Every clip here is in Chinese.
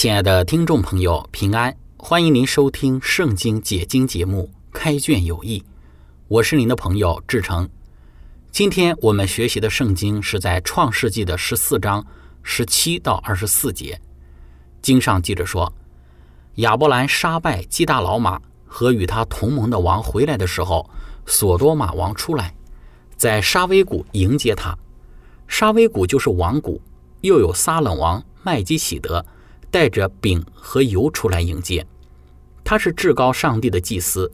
亲爱的听众朋友，平安！欢迎您收听《圣经解经》节目《开卷有益》，我是您的朋友志成。今天我们学习的圣经是在创世纪的十四章十七到二十四节。经上记着说，亚伯兰杀败基大老马和与他同盟的王回来的时候，索多玛王出来，在沙威谷迎接他。沙威谷就是王谷，又有撒冷王麦基喜德。带着饼和油出来迎接，他是至高上帝的祭司。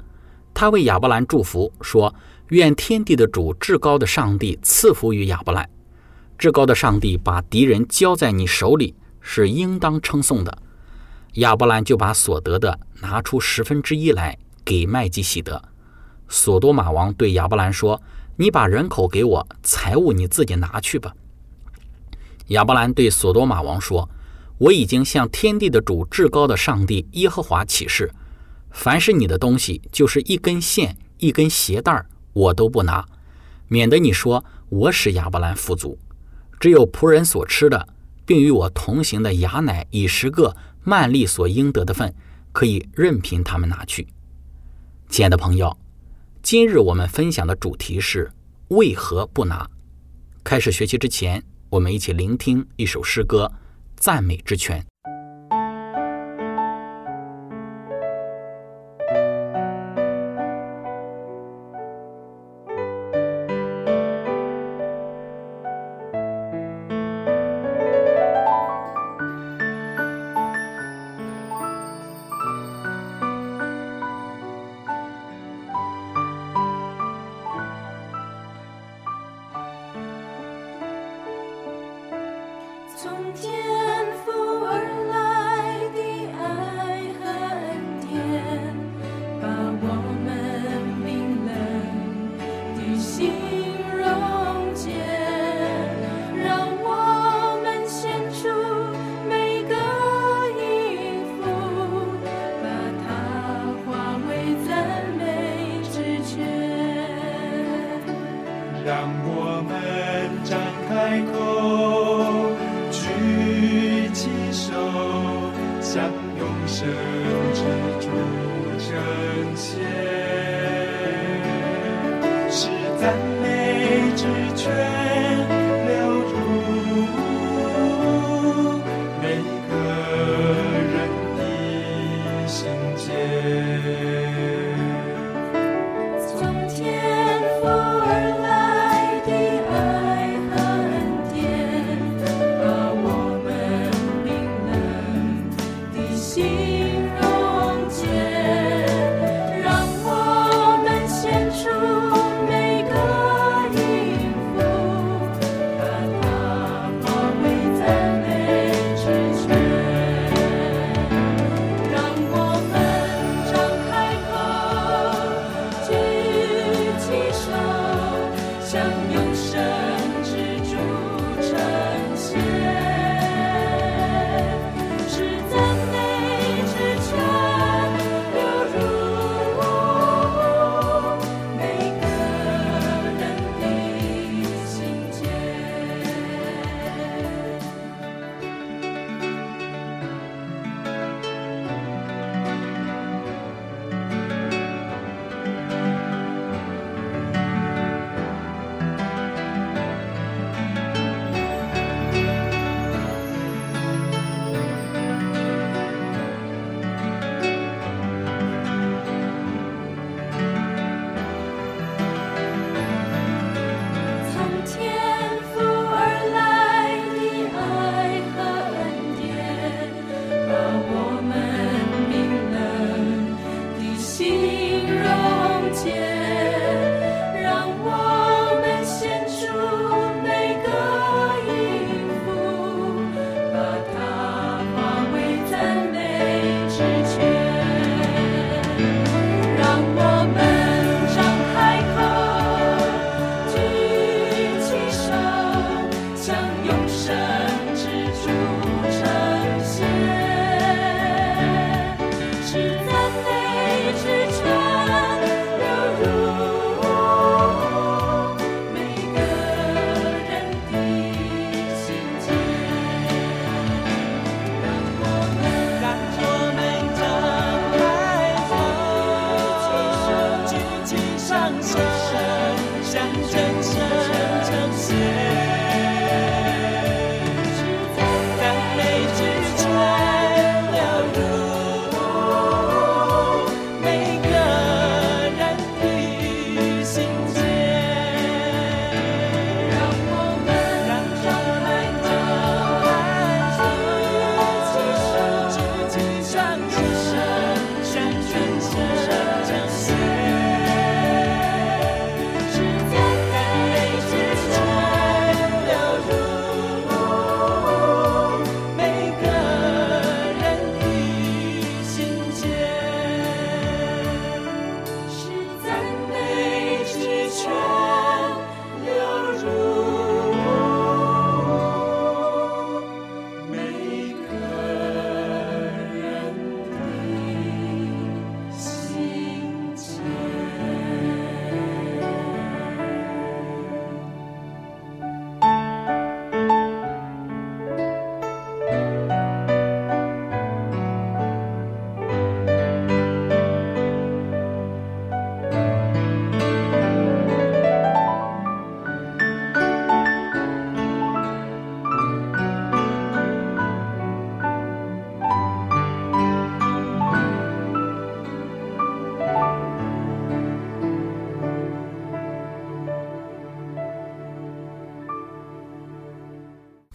他为亚伯兰祝福，说：“愿天地的主至高的上帝赐福于亚伯兰。至高的上帝把敌人交在你手里，是应当称颂的。”亚伯兰就把所得的拿出十分之一来给麦基喜德。索多玛王对亚伯兰说：“你把人口给我，财物你自己拿去吧。”亚伯兰对索多玛王说。我已经向天地的主、至高的上帝耶和华起誓：凡是你的东西，就是一根线、一根鞋带我都不拿，免得你说我使亚伯兰富足。只有仆人所吃的，并与我同行的雅乃以十个曼利所应得的份，可以任凭他们拿去。亲爱的朋友，今日我们分享的主题是为何不拿。开始学习之前，我们一起聆听一首诗歌。赞美之泉。善美之泉。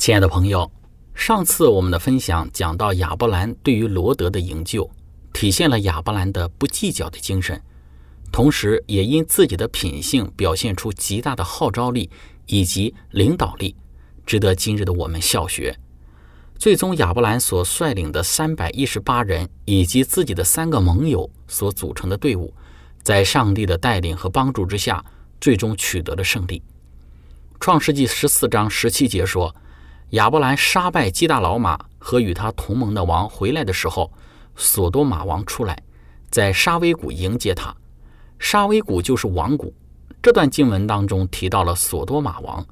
亲爱的朋友，上次我们的分享讲到亚伯兰对于罗德的营救，体现了亚伯兰的不计较的精神，同时也因自己的品性表现出极大的号召力以及领导力，值得今日的我们效学。最终，亚伯兰所率领的三百一十八人以及自己的三个盟友所组成的队伍，在上帝的带领和帮助之下，最终取得了胜利。创世纪十四章十七节说。亚伯兰杀败基大老马和与他同盟的王回来的时候，索多玛王出来，在沙威谷迎接他。沙威谷就是王谷。这段经文当中提到了索多玛王，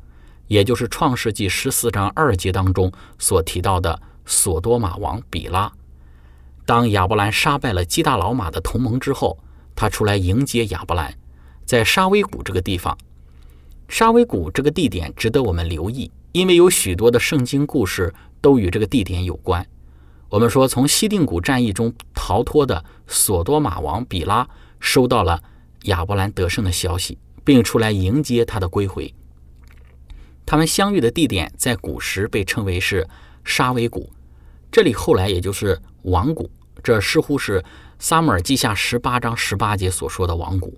也就是创世纪十四章二节当中所提到的索多玛王比拉。当亚伯兰杀败了基大老马的同盟之后，他出来迎接亚伯兰，在沙威谷这个地方。沙威谷这个地点值得我们留意。因为有许多的圣经故事都与这个地点有关。我们说，从西定谷战役中逃脱的索多玛王比拉收到了亚伯兰得胜的消息，并出来迎接他的归回。他们相遇的地点在古时被称为是沙威谷，这里后来也就是王谷。这似乎是撒母耳记下十八章十八节所说的王谷。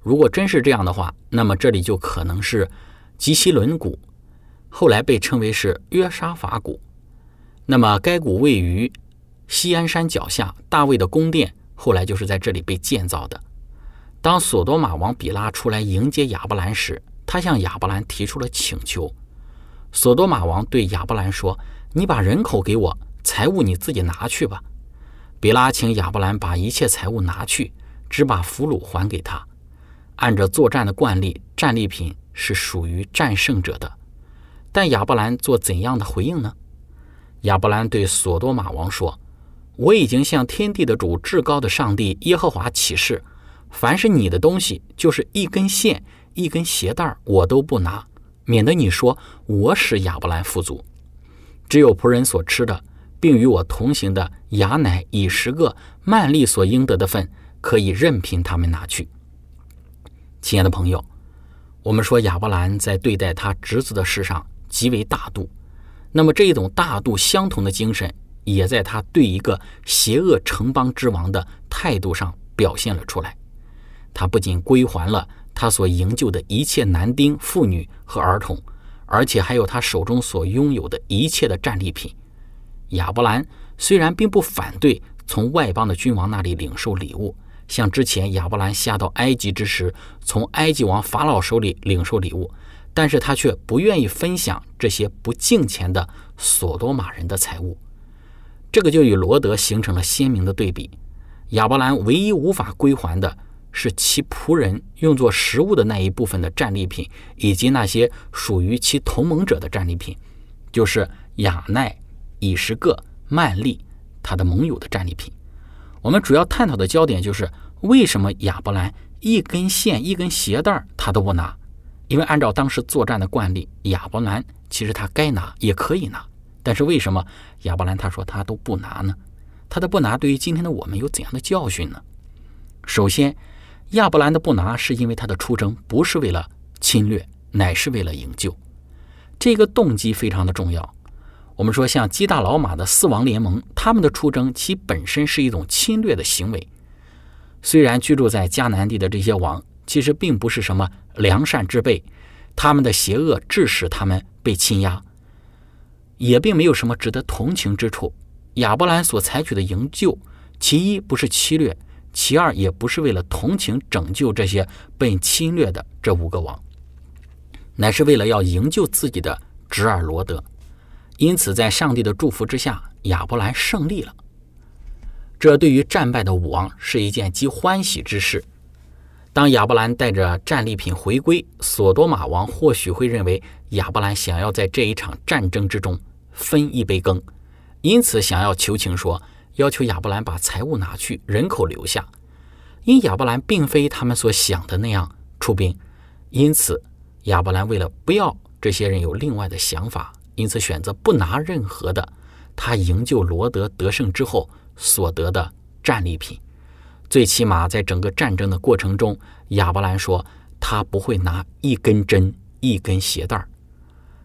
如果真是这样的话，那么这里就可能是吉西伦谷。后来被称为是约沙法谷，那么该谷位于西安山脚下，大卫的宫殿后来就是在这里被建造的。当索多玛王比拉出来迎接亚伯兰时，他向亚伯兰提出了请求。索多玛王对亚伯兰说：“你把人口给我，财物你自己拿去吧。”比拉请亚伯兰把一切财物拿去，只把俘虏还给他。按照作战的惯例，战利品是属于战胜者的。但亚伯兰做怎样的回应呢？亚伯兰对索多玛王说：“我已经向天地的主、至高的上帝耶和华起誓，凡是你的东西，就是一根线、一根鞋带，我都不拿，免得你说我使亚伯兰富足。只有仆人所吃的，并与我同行的雅乃以十个曼利所应得的份，可以任凭他们拿去。”亲爱的朋友，我们说亚伯兰在对待他侄子的事上。极为大度，那么这一种大度相同的精神，也在他对一个邪恶城邦之王的态度上表现了出来。他不仅归还了他所营救的一切男丁、妇女和儿童，而且还有他手中所拥有的一切的战利品。亚伯兰虽然并不反对从外邦的君王那里领受礼物，像之前亚伯兰下到埃及之时，从埃及王法老手里领受礼物。但是他却不愿意分享这些不敬钱的索多玛人的财物，这个就与罗德形成了鲜明的对比。亚伯兰唯一无法归还的是其仆人用作食物的那一部分的战利品，以及那些属于其同盟者的战利品，就是亚奈、以实各、曼利他的盟友的战利品。我们主要探讨的焦点就是为什么亚伯兰一根线、一根鞋带他都不拿。因为按照当时作战的惯例，亚伯兰其实他该拿也可以拿，但是为什么亚伯兰他说他都不拿呢？他的不拿对于今天的我们有怎样的教训呢？首先，亚伯兰的不拿是因为他的出征不是为了侵略，乃是为了营救，这个动机非常的重要。我们说像基大老马的四王联盟，他们的出征其本身是一种侵略的行为。虽然居住在迦南地的这些王。其实并不是什么良善之辈，他们的邪恶致使他们被侵压，也并没有什么值得同情之处。亚伯兰所采取的营救，其一不是侵略，其二也不是为了同情拯救这些被侵略的这五个王，乃是为了要营救自己的侄儿罗德。因此，在上帝的祝福之下，亚伯兰胜利了。这对于战败的武王是一件极欢喜之事。当亚伯兰带着战利品回归，索多玛王或许会认为亚伯兰想要在这一场战争之中分一杯羹，因此想要求情说，要求亚伯兰把财物拿去，人口留下。因亚伯兰并非他们所想的那样出兵，因此亚伯兰为了不要这些人有另外的想法，因此选择不拿任何的他营救罗德得胜之后所得的战利品。最起码在整个战争的过程中，亚伯兰说他不会拿一根针、一根鞋带儿。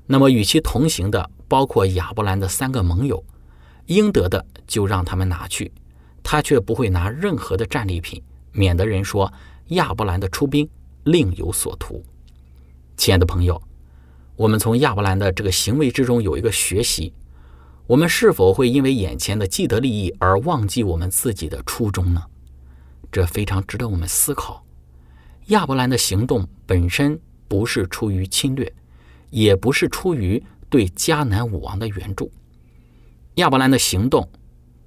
那么与其同行的包括亚伯兰的三个盟友，应得的就让他们拿去，他却不会拿任何的战利品，免得人说亚伯兰的出兵另有所图。亲爱的朋友，我们从亚伯兰的这个行为之中有一个学习：我们是否会因为眼前的既得利益而忘记我们自己的初衷呢？这非常值得我们思考。亚伯兰的行动本身不是出于侵略，也不是出于对迦南武王的援助。亚伯兰的行动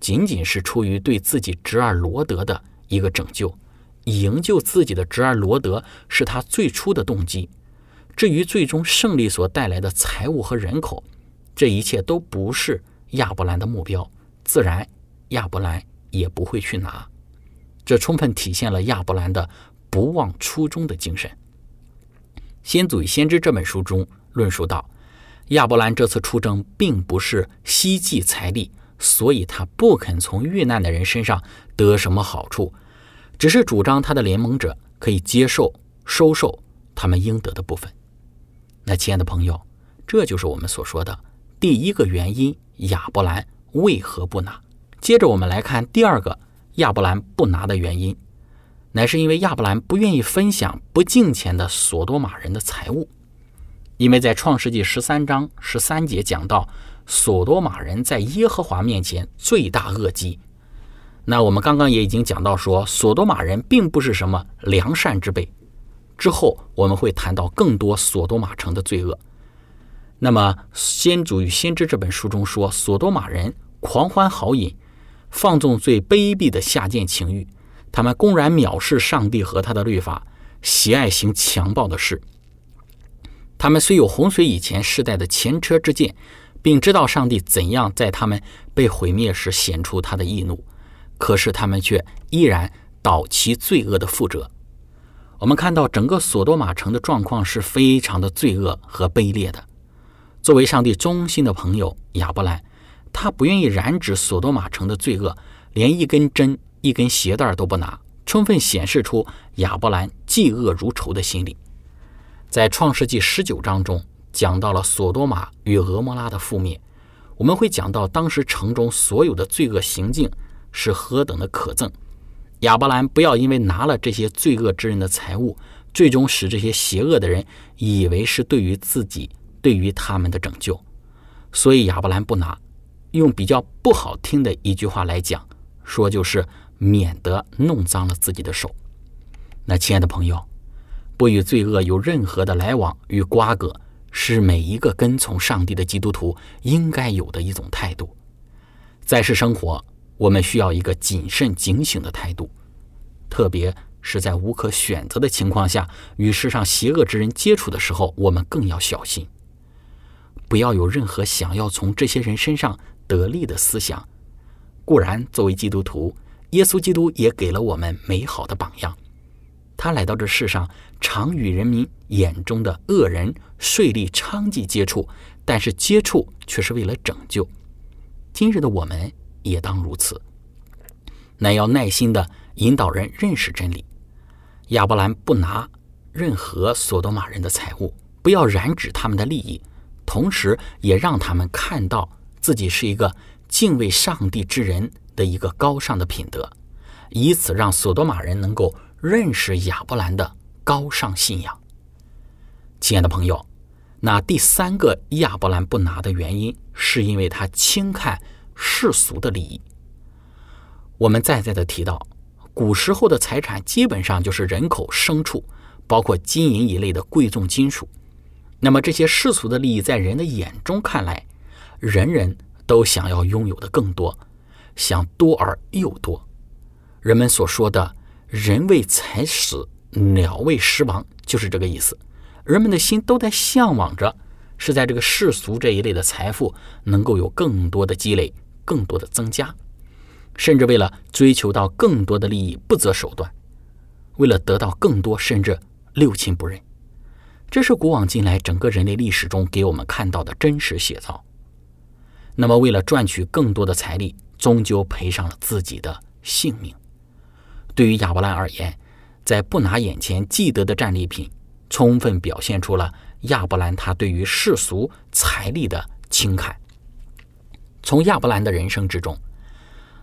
仅仅是出于对自己侄儿罗德的一个拯救，营救自己的侄儿罗德是他最初的动机。至于最终胜利所带来的财物和人口，这一切都不是亚伯兰的目标，自然亚伯兰也不会去拿。这充分体现了亚伯兰的。不忘初衷的精神。《先祖与先知》这本书中论述到，亚伯兰这次出征并不是希冀财力，所以他不肯从遇难的人身上得什么好处，只是主张他的联盟者可以接受收受他们应得的部分。那亲爱的朋友，这就是我们所说的第一个原因：亚伯兰为何不拿？接着我们来看第二个亚伯兰不拿的原因。乃是因为亚伯兰不愿意分享不敬虔的索多玛人的财物，因为在创世纪十三章十三节讲到，索多玛人在耶和华面前罪大恶极。那我们刚刚也已经讲到说，索多玛人并不是什么良善之辈。之后我们会谈到更多索多玛城的罪恶。那么《先祖与先知》这本书中说，索多玛人狂欢好饮，放纵最卑鄙的下贱情欲。他们公然藐视上帝和他的律法，喜爱行强暴的事。他们虽有洪水以前世代的前车之鉴，并知道上帝怎样在他们被毁灭时显出他的义怒，可是他们却依然倒其罪恶的覆辙。我们看到整个索多玛城的状况是非常的罪恶和卑劣的。作为上帝忠心的朋友亚伯兰，他不愿意染指索多玛城的罪恶，连一根针。一根鞋带都不拿，充分显示出亚伯兰嫉恶如仇的心理。在创世纪十九章中，讲到了索多玛与俄摩拉的覆灭。我们会讲到当时城中所有的罪恶行径是何等的可憎。亚伯兰不要因为拿了这些罪恶之人的财物，最终使这些邪恶的人以为是对于自己、对于他们的拯救。所以亚伯兰不拿。用比较不好听的一句话来讲，说就是。免得弄脏了自己的手。那亲爱的朋友，不与罪恶有任何的来往与瓜葛，是每一个跟从上帝的基督徒应该有的一种态度。在世生活，我们需要一个谨慎警醒的态度，特别是在无可选择的情况下，与世上邪恶之人接触的时候，我们更要小心，不要有任何想要从这些人身上得利的思想。固然，作为基督徒，耶稣基督也给了我们美好的榜样。他来到这世上，常与人民眼中的恶人、税吏、娼妓接触，但是接触却是为了拯救。今日的我们也当如此，乃要耐心的引导人认识真理。亚伯兰不拿任何索多玛人的财物，不要染指他们的利益，同时也让他们看到自己是一个敬畏上帝之人。的一个高尚的品德，以此让索多玛人能够认识亚伯兰的高尚信仰。亲爱的朋友，那第三个亚伯兰不拿的原因，是因为他轻看世俗的利益。我们再再的提到，古时候的财产基本上就是人口、牲畜，包括金银一类的贵重金属。那么这些世俗的利益，在人的眼中看来，人人都想要拥有的更多。想多而又多，人们所说的“人为财死，鸟为食亡”就是这个意思。人们的心都在向往着，是在这个世俗这一类的财富能够有更多的积累、更多的增加，甚至为了追求到更多的利益不择手段，为了得到更多，甚至六亲不认。这是古往今来整个人类历史中给我们看到的真实写照。那么，为了赚取更多的财力，终究赔上了自己的性命。对于亚伯兰而言，在不拿眼前既得的战利品，充分表现出了亚伯兰他对于世俗财力的轻看。从亚伯兰的人生之中，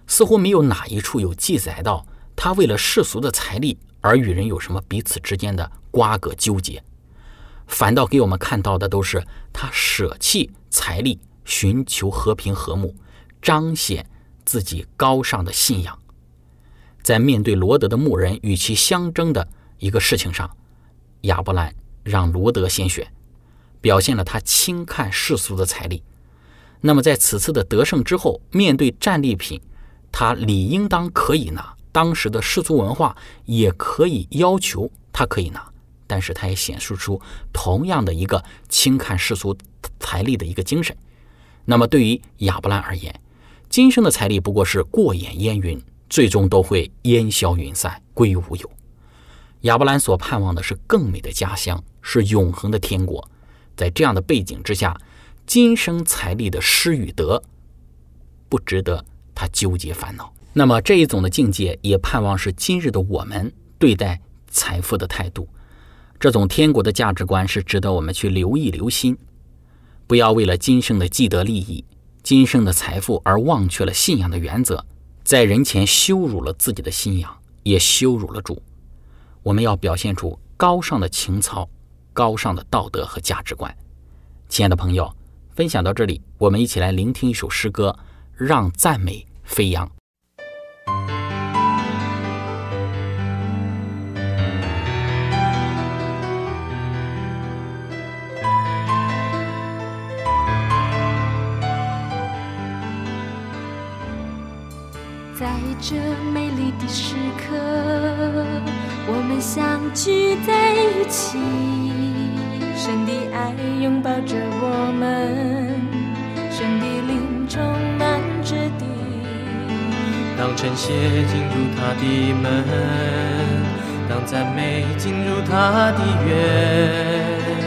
似乎没有哪一处有记载到他为了世俗的财力而与人有什么彼此之间的瓜葛纠结，反倒给我们看到的都是他舍弃财力，寻求和平和睦，彰显自己高尚的信仰。在面对罗德的牧人与其相争的一个事情上，亚伯兰让罗德先选，表现了他轻看世俗的财力。那么在此次的得胜之后，面对战利品，他理应当可以拿。当时的世俗文化也可以要求他可以拿，但是他也显示出同样的一个轻看世俗财力的一个精神。那么对于亚伯兰而言，今生的财力不过是过眼烟云，最终都会烟消云散，归无有。亚伯兰所盼望的是更美的家乡，是永恒的天国。在这样的背景之下。今生财力的失与得，不值得他纠结烦恼。那么这一种的境界，也盼望是今日的我们对待财富的态度。这种天国的价值观是值得我们去留意留心，不要为了今生的既得利益、今生的财富而忘却了信仰的原则，在人前羞辱了自己的信仰，也羞辱了主。我们要表现出高尚的情操、高尚的道德和价值观。亲爱的朋友。分享到这里，我们一起来聆听一首诗歌，让赞美飞扬。这美丽的时刻，我们相聚在一起。神的爱拥抱着我们，神的灵充满着地。当晨曦进入他的门，当赞美进入他的园，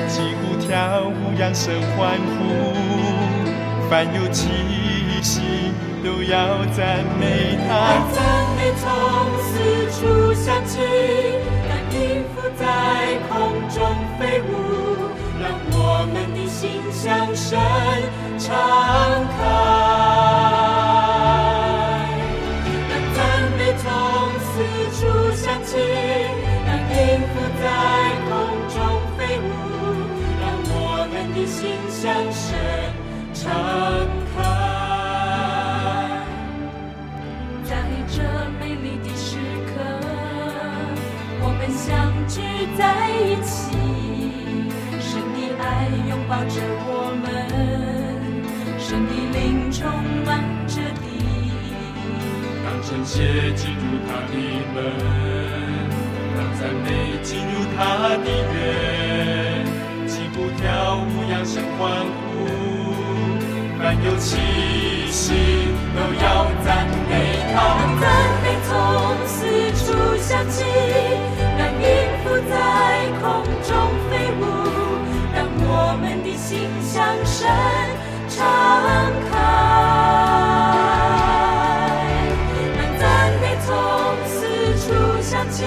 击鼓跳舞，扬声欢呼，凡有气息都要赞美他。赞美从四处响起，让音符在空中飞舞。让我们的心向神敞开，让赞美从四处响起，让音符在空中飞舞，让我们的心向神敞在一起。神的爱拥抱着我们，神的灵充满着地。当圣洁进入他的门，当赞美进入他的园，击鼓跳舞，扬声欢呼，凡有气息都要赞美他。赞美从四处响起，中飞舞。让我们的心向神敞开，让赞美从四处响起，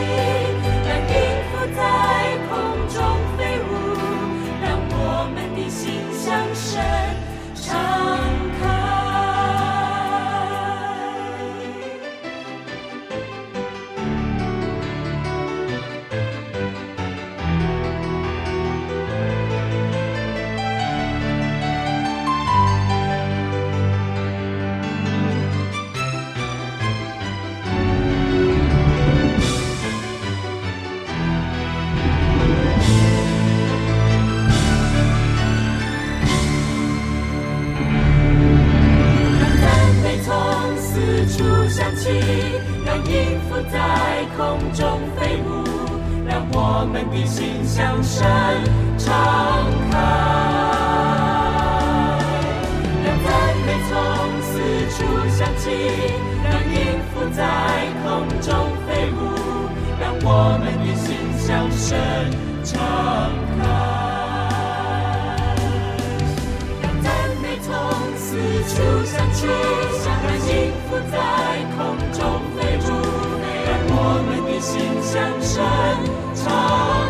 想去想那幸福在空中飞舞。美了我们的心相生长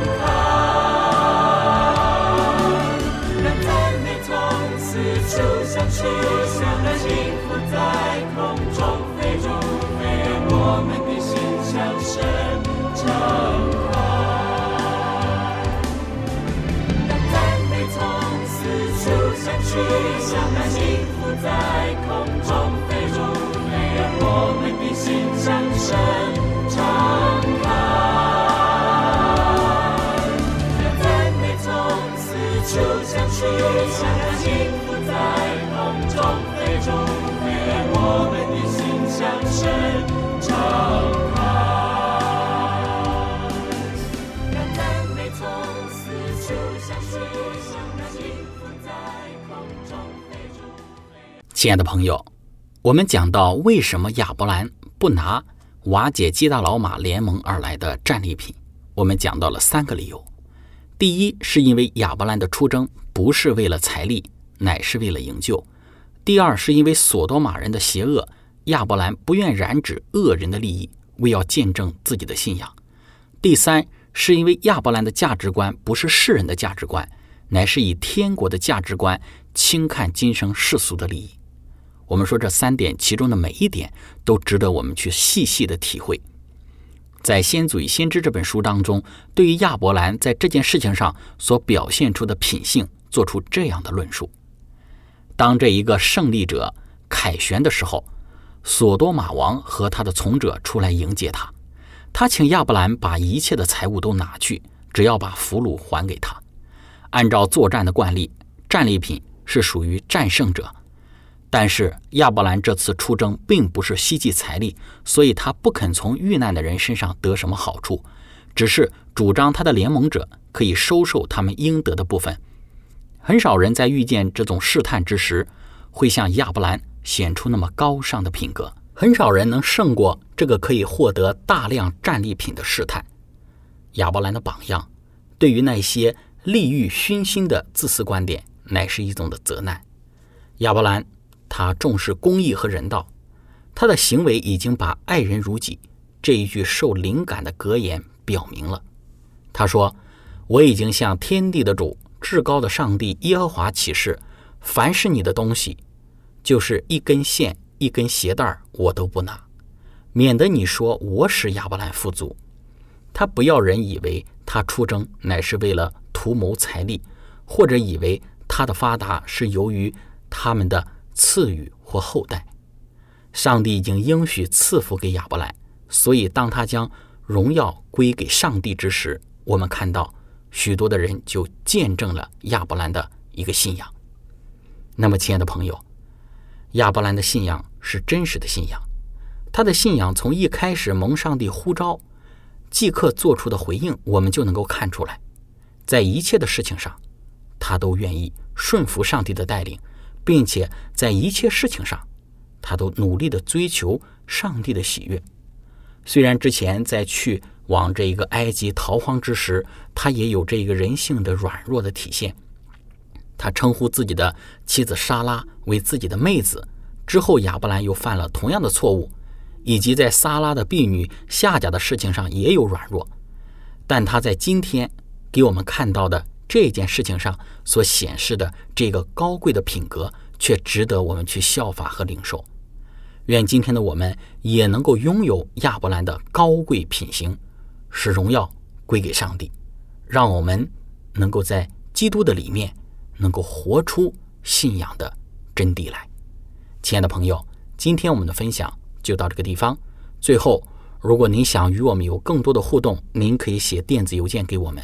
在空中飞入，让我们的心向神敞开。让赞美从四处响去，像那幸福在空中飞入，让我们的心向神敞开。让赞美从四处响去，像那幸福在空中。亲爱的朋友，我们讲到为什么亚伯兰不拿瓦解基大老马联盟而来的战利品，我们讲到了三个理由。第一，是因为亚伯兰的出征不是为了财力，乃是为了营救；第二，是因为索多玛人的邪恶，亚伯兰不愿染指恶人的利益，为要见证自己的信仰；第三，是因为亚伯兰的价值观不是世人的价值观，乃是以天国的价值观轻看今生世俗的利益。我们说这三点其中的每一点都值得我们去细细的体会。在《先祖与先知》这本书当中，对于亚伯兰在这件事情上所表现出的品性，做出这样的论述：当这一个胜利者凯旋的时候，索多玛王和他的从者出来迎接他，他请亚伯兰把一切的财物都拿去，只要把俘虏还给他。按照作战的惯例，战利品是属于战胜者。但是亚伯兰这次出征并不是希冀财力，所以他不肯从遇难的人身上得什么好处，只是主张他的联盟者可以收受他们应得的部分。很少人在遇见这种试探之时，会像亚伯兰显出那么高尚的品格。很少人能胜过这个可以获得大量战利品的试探。亚伯兰的榜样，对于那些利欲熏心的自私观点，乃是一种的责难。亚伯兰。他重视公义和人道，他的行为已经把爱人如己这一句受灵感的格言表明了。他说：“我已经向天地的主、至高的上帝耶和华起誓，凡是你的东西，就是一根线、一根鞋带我都不拿，免得你说我使亚伯兰富足。他不要人以为他出征乃是为了图谋财力，或者以为他的发达是由于他们的。”赐予或后代，上帝已经应许赐福给亚伯兰，所以当他将荣耀归给上帝之时，我们看到许多的人就见证了亚伯兰的一个信仰。那么，亲爱的朋友，亚伯兰的信仰是真实的信仰，他的信仰从一开始蒙上帝呼召，即刻做出的回应，我们就能够看出来，在一切的事情上，他都愿意顺服上帝的带领。并且在一切事情上，他都努力的追求上帝的喜悦。虽然之前在去往这一个埃及逃荒之时，他也有这个人性的软弱的体现。他称呼自己的妻子莎拉为自己的妹子，之后亚伯兰又犯了同样的错误，以及在莎拉的婢女夏甲的事情上也有软弱。但他在今天给我们看到的。这件事情上所显示的这个高贵的品格，却值得我们去效法和领受。愿今天的我们也能够拥有亚伯兰的高贵品行，使荣耀归给上帝，让我们能够在基督的里面，能够活出信仰的真谛来。亲爱的朋友，今天我们的分享就到这个地方。最后，如果您想与我们有更多的互动，您可以写电子邮件给我们。